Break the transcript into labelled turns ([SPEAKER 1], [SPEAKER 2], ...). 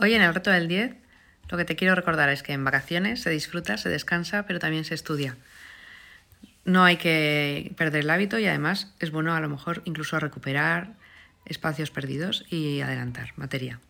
[SPEAKER 1] Hoy en el reto del 10 lo que te quiero recordar es que en vacaciones se disfruta, se descansa, pero también se estudia. No hay que perder el hábito y además es bueno a lo mejor incluso recuperar espacios perdidos y adelantar materia.